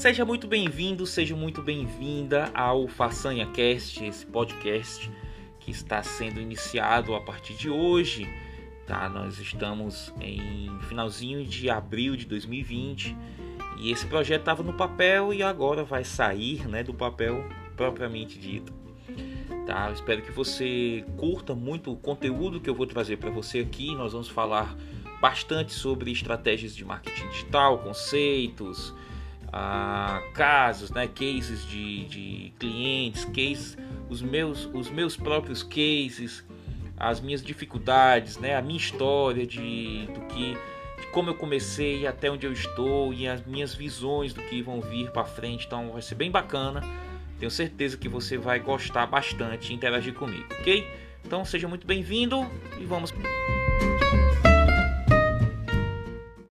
Seja muito bem-vindo, seja muito bem-vinda ao Façanha Cast, esse podcast que está sendo iniciado a partir de hoje. Tá? Nós estamos em finalzinho de abril de 2020 e esse projeto estava no papel e agora vai sair né, do papel propriamente dito. Tá? Espero que você curta muito o conteúdo que eu vou trazer para você aqui. Nós vamos falar bastante sobre estratégias de marketing digital, conceitos, ah, casos, né, cases de, de clientes, cases, os meus, os meus próprios cases, as minhas dificuldades, né, a minha história de, do que, de como eu comecei até onde eu estou e as minhas visões do que vão vir para frente. Então vai ser bem bacana. Tenho certeza que você vai gostar bastante interagir comigo, ok? Então seja muito bem-vindo e vamos.